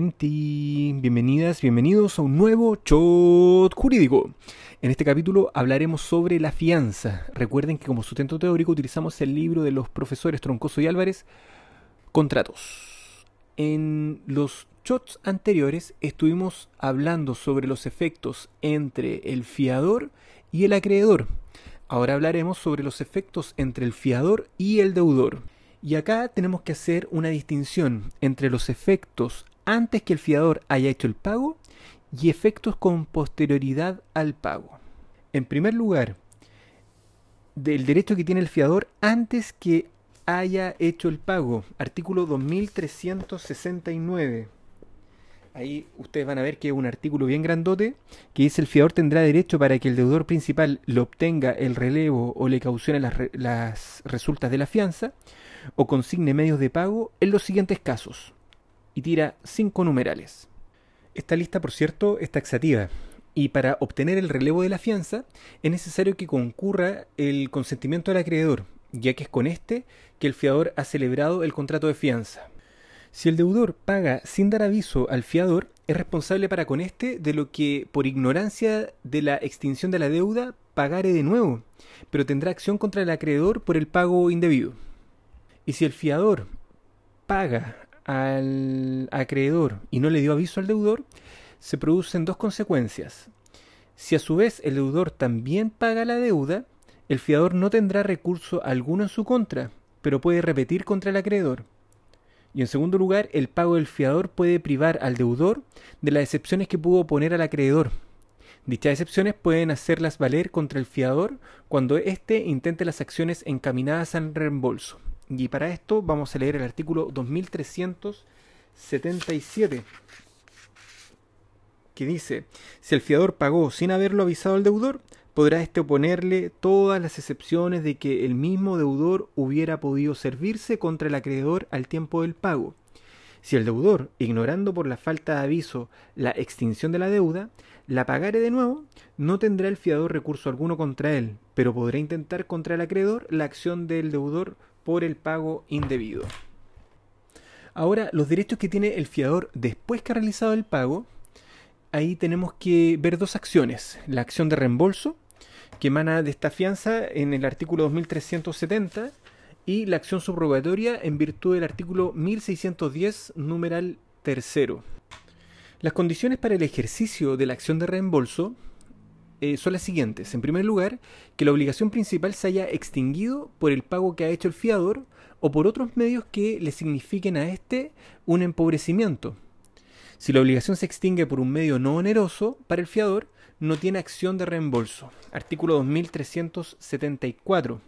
Bienvenidas, bienvenidos a un nuevo Shot Jurídico. En este capítulo hablaremos sobre la fianza. Recuerden que como sustento teórico utilizamos el libro de los profesores Troncoso y Álvarez, Contratos. En los shots anteriores estuvimos hablando sobre los efectos entre el fiador y el acreedor. Ahora hablaremos sobre los efectos entre el fiador y el deudor. Y acá tenemos que hacer una distinción entre los efectos antes que el fiador haya hecho el pago y efectos con posterioridad al pago. En primer lugar, del derecho que tiene el fiador antes que haya hecho el pago. Artículo 2369. Ahí ustedes van a ver que es un artículo bien grandote que dice el fiador tendrá derecho para que el deudor principal le obtenga el relevo o le caucione las, las resultas de la fianza o consigne medios de pago en los siguientes casos. Y tira cinco numerales. Esta lista, por cierto, es taxativa. Y para obtener el relevo de la fianza es necesario que concurra el consentimiento del acreedor, ya que es con este que el fiador ha celebrado el contrato de fianza. Si el deudor paga sin dar aviso al fiador, es responsable para con este de lo que, por ignorancia de la extinción de la deuda, pagare de nuevo, pero tendrá acción contra el acreedor por el pago indebido. Y si el fiador paga al acreedor y no le dio aviso al deudor, se producen dos consecuencias. Si a su vez el deudor también paga la deuda, el fiador no tendrá recurso alguno en su contra, pero puede repetir contra el acreedor. Y en segundo lugar, el pago del fiador puede privar al deudor de las excepciones que pudo poner al acreedor. Dichas excepciones pueden hacerlas valer contra el fiador cuando éste intente las acciones encaminadas al reembolso. Y para esto vamos a leer el artículo 2377, que dice, si el fiador pagó sin haberlo avisado al deudor, podrá éste oponerle todas las excepciones de que el mismo deudor hubiera podido servirse contra el acreedor al tiempo del pago. Si el deudor, ignorando por la falta de aviso la extinción de la deuda, la pagare de nuevo, no tendrá el fiador recurso alguno contra él, pero podrá intentar contra el acreedor la acción del deudor por el pago indebido. Ahora, los derechos que tiene el fiador después que ha realizado el pago, ahí tenemos que ver dos acciones. La acción de reembolso, que emana de esta fianza en el artículo 2370, y la acción subrogatoria en virtud del artículo 1610, numeral tercero. Las condiciones para el ejercicio de la acción de reembolso eh, son las siguientes. En primer lugar, que la obligación principal se haya extinguido por el pago que ha hecho el fiador o por otros medios que le signifiquen a éste un empobrecimiento. Si la obligación se extingue por un medio no oneroso para el fiador, no tiene acción de reembolso. Artículo 2374.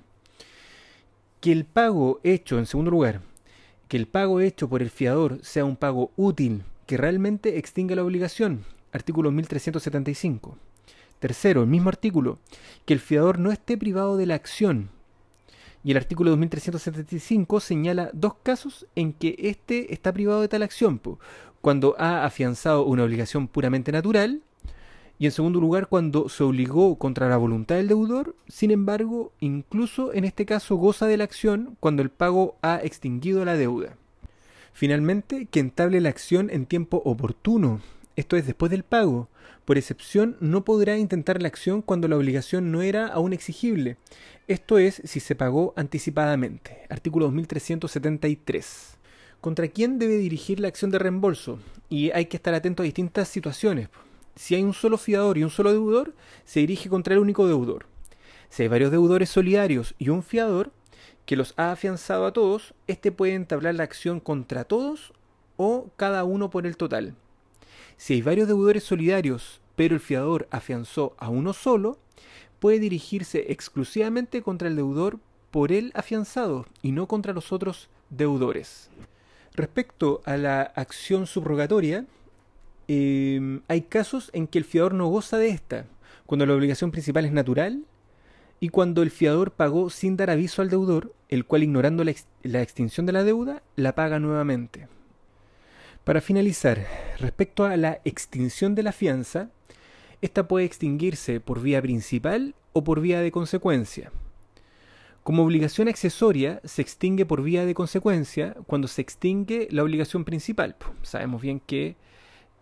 Que el pago hecho, en segundo lugar, que el pago hecho por el fiador sea un pago útil que realmente extinga la obligación. Artículo 1375. Tercero, el mismo artículo, que el fiador no esté privado de la acción. Y el artículo 2375 señala dos casos en que éste está privado de tal acción, cuando ha afianzado una obligación puramente natural, y en segundo lugar cuando se obligó contra la voluntad del deudor, sin embargo, incluso en este caso goza de la acción cuando el pago ha extinguido la deuda. Finalmente, que entable la acción en tiempo oportuno, esto es después del pago. Por excepción, no podrá intentar la acción cuando la obligación no era aún exigible. Esto es si se pagó anticipadamente. Artículo 2373. ¿Contra quién debe dirigir la acción de reembolso? Y hay que estar atento a distintas situaciones. Si hay un solo fiador y un solo deudor, se dirige contra el único deudor. Si hay varios deudores solidarios y un fiador que los ha afianzado a todos, éste puede entablar la acción contra todos o cada uno por el total. Si hay varios deudores solidarios, pero el fiador afianzó a uno solo, puede dirigirse exclusivamente contra el deudor por él afianzado y no contra los otros deudores. Respecto a la acción subrogatoria, em, hay casos en que el fiador no goza de esta, cuando la obligación principal es natural y cuando el fiador pagó sin dar aviso al deudor, el cual ignorando la, la extinción de la deuda, la paga nuevamente. Para finalizar, respecto a la extinción de la fianza, esta puede extinguirse por vía principal o por vía de consecuencia. Como obligación accesoria, se extingue por vía de consecuencia cuando se extingue la obligación principal. Sabemos bien que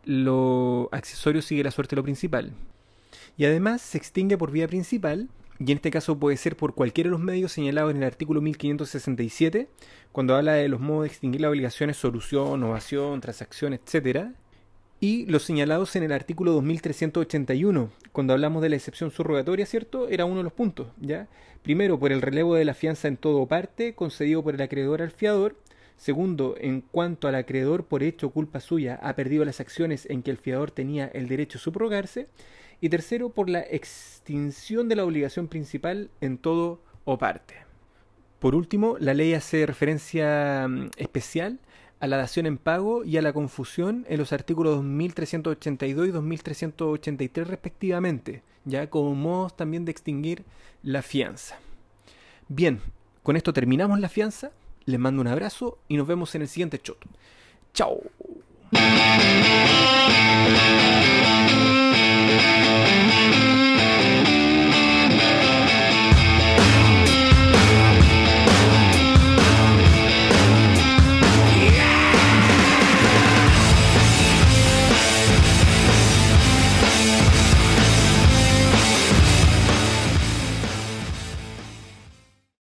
lo accesorio sigue la suerte de lo principal. Y además se extingue por vía principal, y en este caso puede ser por cualquiera de los medios señalados en el artículo 1567, cuando habla de los modos de extinguir las obligaciones, solución, ovación, transacción, etc. Y los señalados en el artículo 2381, cuando hablamos de la excepción subrogatoria, ¿cierto? Era uno de los puntos, ¿ya? Primero, por el relevo de la fianza en todo o parte, concedido por el acreedor al fiador. Segundo, en cuanto al acreedor por hecho culpa suya ha perdido las acciones en que el fiador tenía el derecho a subrogarse. Y tercero, por la extinción de la obligación principal en todo o parte. Por último, la ley hace referencia mm, especial a la dación en pago y a la confusión en los artículos 2382 y 2383 respectivamente, ya como modos también de extinguir la fianza. Bien, con esto terminamos la fianza, les mando un abrazo y nos vemos en el siguiente shot. Chao.